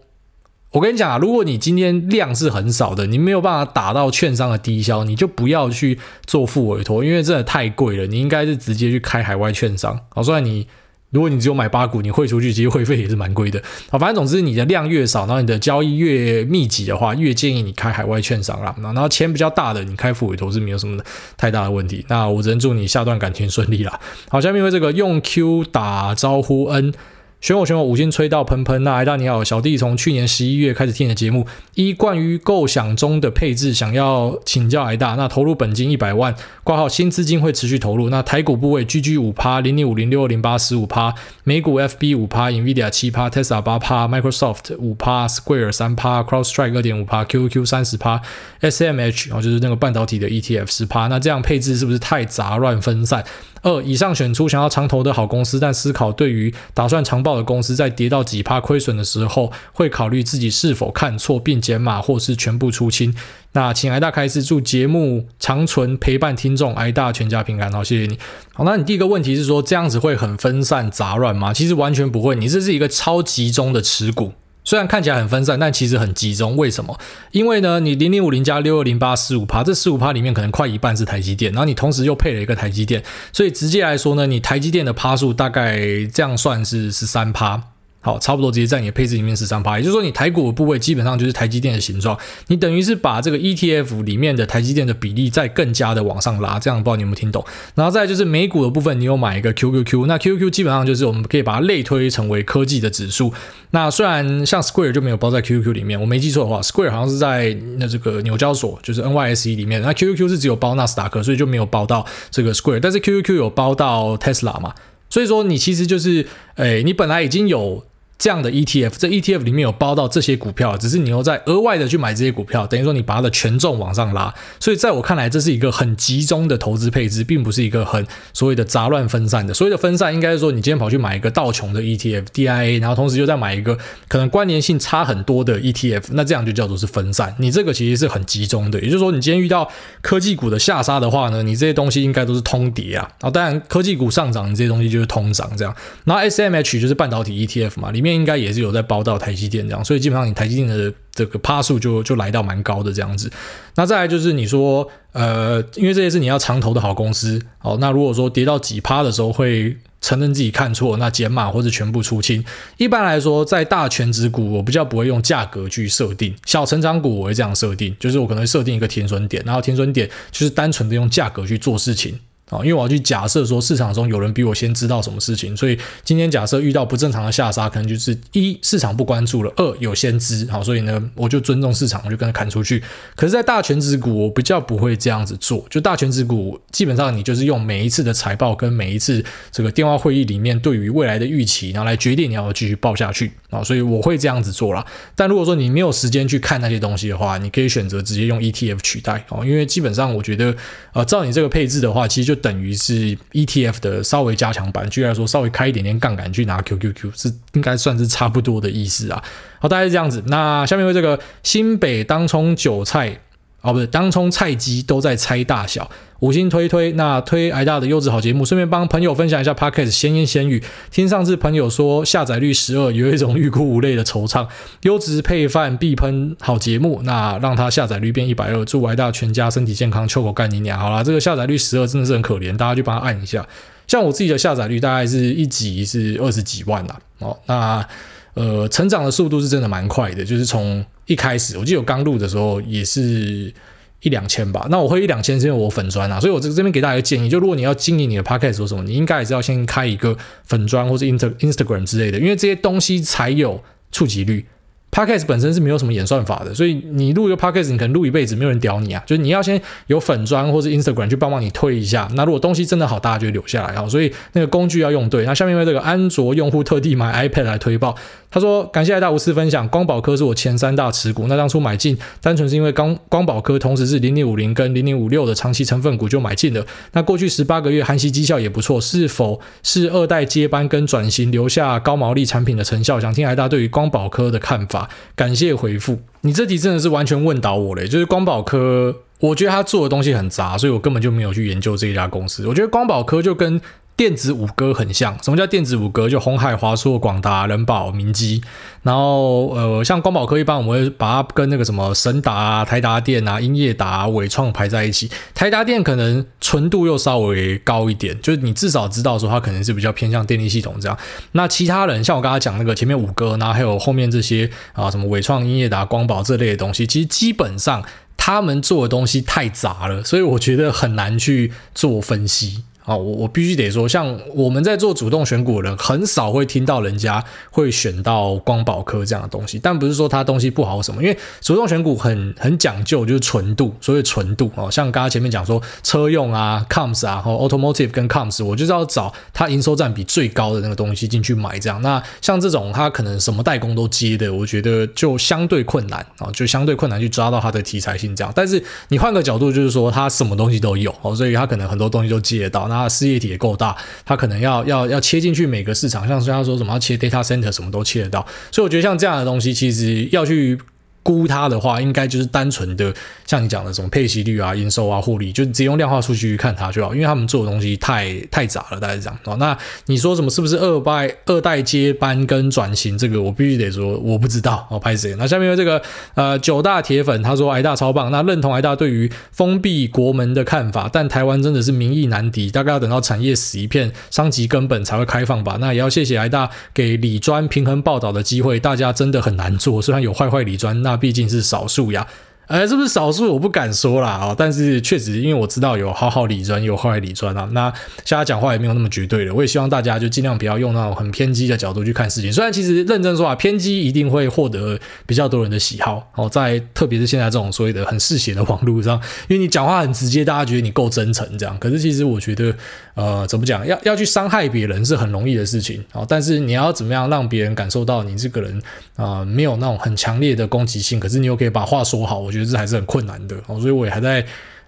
我跟你讲啊，如果你今天量是很少的，你没有办法打到券商的低消，你就不要去做副委托，因为真的太贵了。你应该是直接去开海外券商。好，虽然你如果你只有买八股，你汇出去其实汇费也是蛮贵的。好，反正总之你的量越少，然后你的交易越密集的话，越建议你开海外券商啦。然后钱比较大的，你开副委托是没有什么太大的问题。那我只能祝你下段感情顺利啦。好，下面为这个用 Q 打招呼 N。选我选我，五星吹到喷喷。那癌大你好，小弟从去年十一月开始听你的节目，一关于构想中的配置，想要请教癌大。那投入本金一百万，挂号新资金会持续投入。那台股部位，GG 五趴，零零五零六二零八十五趴，美股 FB 五趴，NVIDIA 七趴，Tesla 八趴，Microsoft 五趴，Square 三趴，CrowdStrike 二点五趴，QQQ 三十趴，SMH 哦就是那个半导体的 ETF 十趴。那这样配置是不是太杂乱分散？二以上选出想要长投的好公司，但思考对于打算长报的公司，在跌到几趴亏损的时候，会考虑自己是否看错并减码，或是全部出清。那请癌大开始，祝节目长存，陪伴听众，癌大全家平安。好，谢谢你。好，那你第一个问题是说这样子会很分散杂乱吗？其实完全不会，你这是一个超集中的持股。虽然看起来很分散，但其实很集中。为什么？因为呢，你零零五零加六二零八四五趴，这四五趴里面可能快一半是台积电，然后你同时又配了一个台积电，所以直接来说呢，你台积电的趴数大概这样算是十三趴。好，差不多直接在你的配置里面十三趴，也就是说你台股的部位基本上就是台积电的形状，你等于是把这个 ETF 里面的台积电的比例再更加的往上拉，这样不知道你有没有听懂？然后再就是美股的部分，你有买一个 QQQ，那 QQQ 基本上就是我们可以把它类推成为科技的指数。那虽然像 Square 就没有包在 QQQ 里面，我没记错的话，Square 好像是在那这个纽交所，就是 NYSE 里面，那 QQQ 是只有包纳斯达克，所以就没有包到这个 Square，但是 QQQ 有包到 Tesla 嘛，所以说你其实就是，诶，你本来已经有。这样的 ETF，这 ETF 里面有包到这些股票，只是你又在额外的去买这些股票，等于说你把它的权重往上拉。所以在我看来，这是一个很集中的投资配置，并不是一个很所谓的杂乱分散的。所谓的分散，应该是说你今天跑去买一个道琼的 ETF DIA，然后同时又再买一个可能关联性差很多的 ETF，那这样就叫做是分散。你这个其实是很集中的，也就是说，你今天遇到科技股的下杀的话呢，你这些东西应该都是通跌啊。啊，当然科技股上涨，你这些东西就是通涨这样。然后 SMH 就是半导体 ETF 嘛，里面。应该也是有在包到台积电这样，所以基本上你台积电的这个趴数就就来到蛮高的这样子。那再来就是你说，呃，因为这些是你要长投的好公司，哦，那如果说跌到几趴的时候会承认自己看错，那减码或者全部出清。一般来说，在大权值股，我比较不会用价格去设定；小成长股我会这样设定，就是我可能会设定一个停损点，然后停损点就是单纯的用价格去做事情。啊，因为我要去假设说市场中有人比我先知道什么事情，所以今天假设遇到不正常的下杀，可能就是一市场不关注了，二有先知，好，所以呢我就尊重市场，我就跟他砍出去。可是，在大权值股，我比较不会这样子做，就大权值股基本上你就是用每一次的财报跟每一次这个电话会议里面对于未来的预期，然后来决定你要继续报下去啊，所以我会这样子做啦。但如果说你没有时间去看那些东西的话，你可以选择直接用 ETF 取代哦，因为基本上我觉得呃，照你这个配置的话，其实就等于是 ETF 的稍微加强版，举例来说，稍微开一点点杠杆去拿 QQQ，是应该算是差不多的意思啊。好，大概是这样子。那下面为这个新北当冲韭菜。哦，不是，当冲菜鸡都在猜大小，五星推推，那推癌大的优质好节目，顺便帮朋友分享一下 Podcast 闲言闲语。听上次朋友说下载率十二，有一种欲哭无泪的惆怅。优质配饭必喷好节目，那让他下载率变一百二，祝癌大全家身体健康，秋口干你娘。好啦，这个下载率十二真的是很可怜，大家去帮他按一下。像我自己的下载率大概是一集是二十几万啦。哦，那。呃，成长的速度是真的蛮快的，就是从一开始，我记得我刚录的时候也是一两千吧。那我会一两千是因为我粉砖啊，所以我这这边给大家一个建议，就如果你要经营你的 podcast 说什么，你应该也是要先开一个粉砖或是 inst Instagram 之类的，因为这些东西才有触及率。Podcast 本身是没有什么演算法的，所以你录一个 Podcast，你可能录一辈子没有人屌你啊。就是你要先有粉砖或者 Instagram 去帮帮你推一下。那如果东西真的好，大家就会留下来啊。所以那个工具要用对。那下面因为这个安卓用户特地买 iPad 来推爆，他说：“感谢艾大无私分享，光宝科是我前三大持股。那当初买进，单纯是因为光光宝科同时是零零五零跟零零五六的长期成分股，就买进了。那过去十八个月含息绩效也不错，是否是二代接班跟转型留下高毛利产品的成效？想听艾大对于光宝科的看法。感谢回复。你这题真的是完全问倒我嘞，就是光宝科，我觉得他做的东西很杂，所以我根本就没有去研究这一家公司。我觉得光宝科就跟。”电子五哥很像，什么叫电子五哥？就红海、华硕、广达、仁宝、明基。然后呃，像光宝科一般，我们会把它跟那个什么神达、台达电啊、英业达、啊、纬创排在一起。台达电可能纯度又稍微高一点，就是你至少知道说它可能是比较偏向电力系统这样。那其他人像我刚才讲那个前面五哥，然后还有后面这些啊，什么伟创、英业达、光宝这类的东西，其实基本上他们做的东西太杂了，所以我觉得很难去做分析。我我必须得说，像我们在做主动选股的人，很少会听到人家会选到光宝科这样的东西。但不是说它东西不好什么，因为主动选股很很讲究，就是纯度，所谓纯度哦。像刚刚前面讲说车用啊 Coms 啊，后 Automotive 跟 Coms，我就是要找它营收占比最高的那个东西进去买这样。那像这种它可能什么代工都接的，我觉得就相对困难啊，就相对困难去抓到它的题材性这样。但是你换个角度，就是说它什么东西都有哦，所以它可能很多东西都接得到。那它事业体也够大，它可能要要要切进去每个市场，像像说什么要切 data center，什么都切得到。所以我觉得像这样的东西，其实要去。估它的话，应该就是单纯的像你讲的什么配息率啊、营收啊、获利，就直接用量化数据去看它就好，因为他们做的东西太太杂了，大概是这样哦。那你说什么是不是二代二代接班跟转型？这个我必须得说我不知道哦，拍谁？那下面有这个呃九大铁粉，他说癌大超棒，那认同癌大对于封闭国门的看法，但台湾真的是民意难敌，大概要等到产业死一片，伤及根本才会开放吧。那也要谢谢癌大给理专平衡报道的机会，大家真的很难做，虽然有坏坏理专，那。那毕竟是少数呀。呃，是不是少数？我不敢说啦啊，但是确实，因为我知道有好好理专，有坏理专啊。那现在讲话也没有那么绝对的，我也希望大家就尽量不要用那种很偏激的角度去看事情。虽然其实认真说啊，偏激一定会获得比较多人的喜好哦，在特别是现在这种所谓的很嗜血的网络上，因为你讲话很直接，大家觉得你够真诚这样。可是其实我觉得，呃，怎么讲，要要去伤害别人是很容易的事情啊，但是你要怎么样让别人感受到你这个人啊，呃，没有那种很强烈的攻击性，可是你又可以把话说好，我觉得这还是很困难的哦，所以我也还在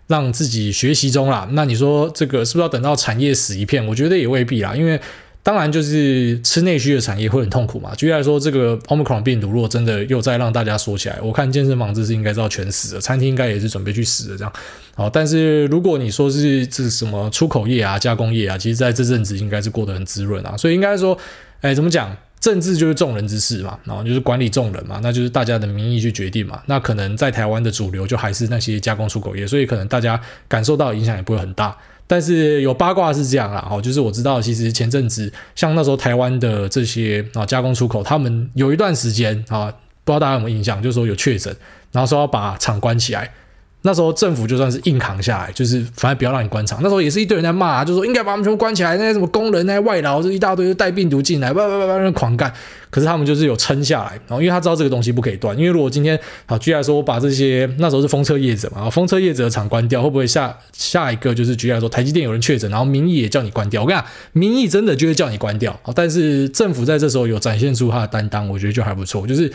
让自己学习中啦。那你说这个是不是要等到产业死一片？我觉得也未必啦，因为当然就是吃内需的产业会很痛苦嘛。举例来说，这个 Omicron 病毒如果真的又再让大家说起来，我看健身房这是应该是要全死了，餐厅应该也是准备去死的这样。好，但是如果你说是这什么出口业啊、加工业啊，其实在这阵子应该是过得很滋润啊。所以应该说，哎，怎么讲？政治就是众人之事嘛，然后就是管理众人嘛，那就是大家的民意去决定嘛。那可能在台湾的主流就还是那些加工出口业，所以可能大家感受到影响也不会很大。但是有八卦是这样啦，哦，就是我知道，其实前阵子像那时候台湾的这些啊加工出口，他们有一段时间啊，不知道大家有没有印象，就是说有确诊，然后说要把厂关起来。那时候政府就算是硬扛下来，就是反正不要让你关厂。那时候也是一堆人在骂，就说应该把他们全部关起来。那些什么工人、那些外劳，这一大堆就带病毒进来，叭叭叭叭狂干。可是他们就是有撑下来，然后因为他知道这个东西不可以断。因为如果今天好，居然说，我把这些那时候是风车叶子嘛，风车叶子的厂关掉，会不会下下一个就是居然说，台积电有人确诊，然后民意也叫你关掉？我跟你讲，民意真的就会叫你关掉。但是政府在这时候有展现出他的担当，我觉得就还不错。就是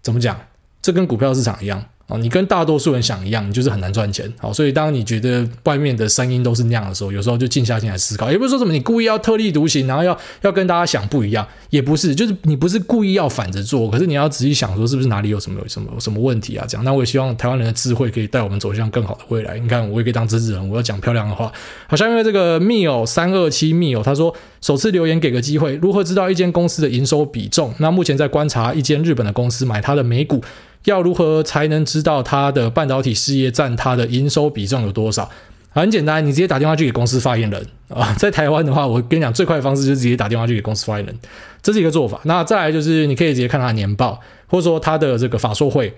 怎么讲，这跟股票市场一样。哦，你跟大多数人想一样，你就是很难赚钱。好，所以当你觉得外面的声音都是那样的时候，有时候就静下心来思考，也不是说什么你故意要特立独行，然后要要跟大家想不一样，也不是，就是你不是故意要反着做，可是你要仔细想说是不是哪里有什么有什么什么问题啊？这样，那我也希望台湾人的智慧可以带我们走向更好的未来。你看，我也可以当支持人，我要讲漂亮的话。好，下面这个密友三二七密友他说，首次留言给个机会，如何知道一间公司的营收比重？那目前在观察一间日本的公司，买它的美股。要如何才能知道它的半导体事业占它的营收比重有多少？很简单，你直接打电话去给公司发言人啊。在台湾的话，我跟你讲，最快的方式就是直接打电话去给公司发言人，这是一个做法。那再来就是你可以直接看他的年报，或者说他的这个法说会。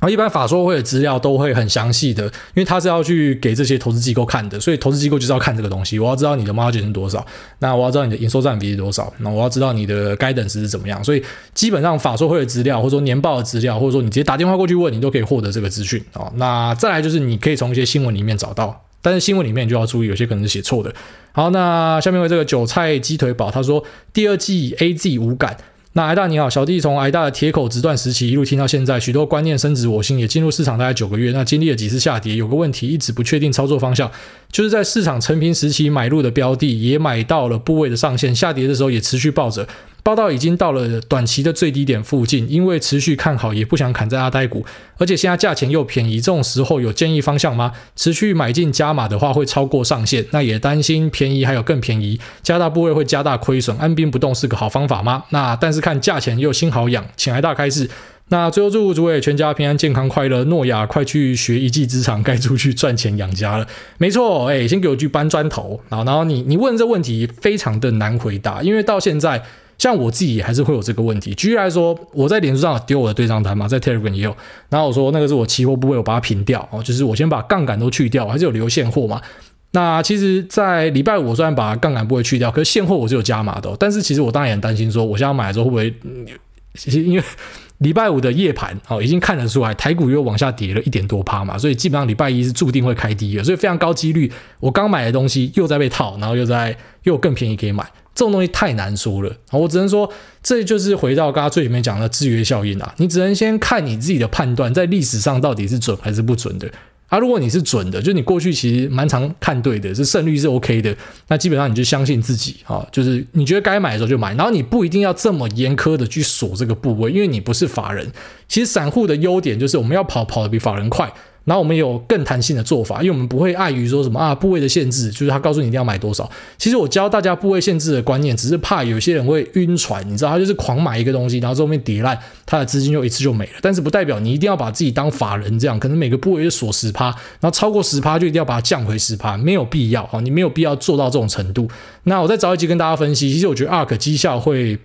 然后一般法说会的资料都会很详细的，因为他是要去给这些投资机构看的，所以投资机构就是要看这个东西。我要知道你的 margin 是多少，那我要知道你的营收占比是多少，那我要知道你的 guidance 是怎么样。所以基本上法说会的资料，或者说年报的资料，或者说你直接打电话过去问，你都可以获得这个资讯啊。那再来就是你可以从一些新闻里面找到，但是新闻里面就要注意，有些可能是写错的。好，那下面为这个韭菜鸡腿堡他说，第二季 AZ 无感。那挨大你好，小弟从挨大的铁口直断时期一路听到现在，许多观念深植我心，也进入市场大概九个月，那经历了几次下跌，有个问题一直不确定操作方向，就是在市场成平时期买入的标的，也买到了部位的上限，下跌的时候也持续抱着。报道已经到了短期的最低点附近，因为持续看好，也不想砍在阿呆股，而且现在价钱又便宜，这种时候有建议方向吗？持续买进加码的话会超过上限，那也担心便宜 还有更便宜，加大部位会加大亏损，按兵不动是个好方法吗？那但是看价钱又心好痒，请癌大开示。那最后祝诸位全家平安健康快乐，诺亚快去学一技之长，该出去赚钱养家了。没错，哎，先给我句搬砖头啊，然后你你问这问题非常的难回答，因为到现在。像我自己还是会有这个问题。举例来说，我在脸书上丢我的对账单嘛，在 Telegram 也有。然后我说那个是我期货部位，我把它平掉哦，就是我先把杠杆都去掉，还是有留现货嘛。那其实，在礼拜五我虽然把杠杆部位去掉，可是现货我是有加码的。但是其实我当然也很担心，说我现在买的时候会不会，其实因为礼拜五的夜盘哦，已经看得出来台股又往下跌了一点多趴嘛，所以基本上礼拜一是注定会开低的，所以非常高几率我刚买的东西又在被套，然后又在又有更便宜可以买。这种东西太难说了，我只能说，这就是回到刚刚最前面讲的制约效应啦。你只能先看你自己的判断，在历史上到底是准还是不准的啊。如果你是准的，就你过去其实蛮常看对的，是胜率是 OK 的，那基本上你就相信自己啊，就是你觉得该买的时候就买，然后你不一定要这么严苛的去锁这个部位，因为你不是法人。其实散户的优点就是我们要跑跑的比法人快。然后我们有更弹性的做法，因为我们不会碍于说什么啊部位的限制，就是他告诉你一定要买多少。其实我教大家部位限制的观念，只是怕有些人会晕船，你知道，他就是狂买一个东西，然后后面跌烂，他的资金就一次就没了。但是不代表你一定要把自己当法人这样，可能每个部位就锁十趴，然后超过十趴就一定要把它降回十趴，没有必要哈，你没有必要做到这种程度。那我再找一集跟大家分析，其实我觉得 ARK 绩效会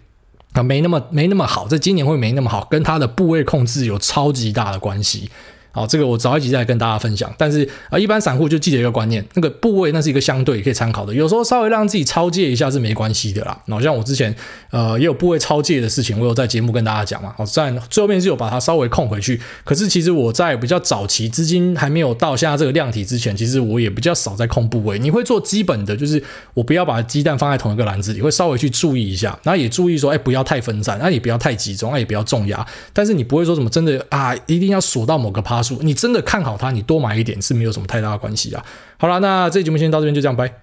啊没那么没那么好，在今年会没那么好，跟它的部位控制有超级大的关系。好，这个我早一集再跟大家分享。但是啊，一般散户就记得一个观念，那个部位那是一个相对可以参考的。有时候稍微让自己超借一下是没关系的啦。那像我之前呃也有部位超借的事情，我有在节目跟大家讲嘛。好，在最后面是有把它稍微控回去。可是其实我在比较早期资金还没有到现在这个量体之前，其实我也比较少在控部位。你会做基本的，就是我不要把鸡蛋放在同一个篮子里，会稍微去注意一下，然后也注意说，哎，不要太分散，那也不要太集中，那也不要重压。但是你不会说什么真的啊，一定要锁到某个趴数，你真的看。好它，你多买一点是没有什么太大的关系啊。好了，那这期节目先到这边，就这样，拜。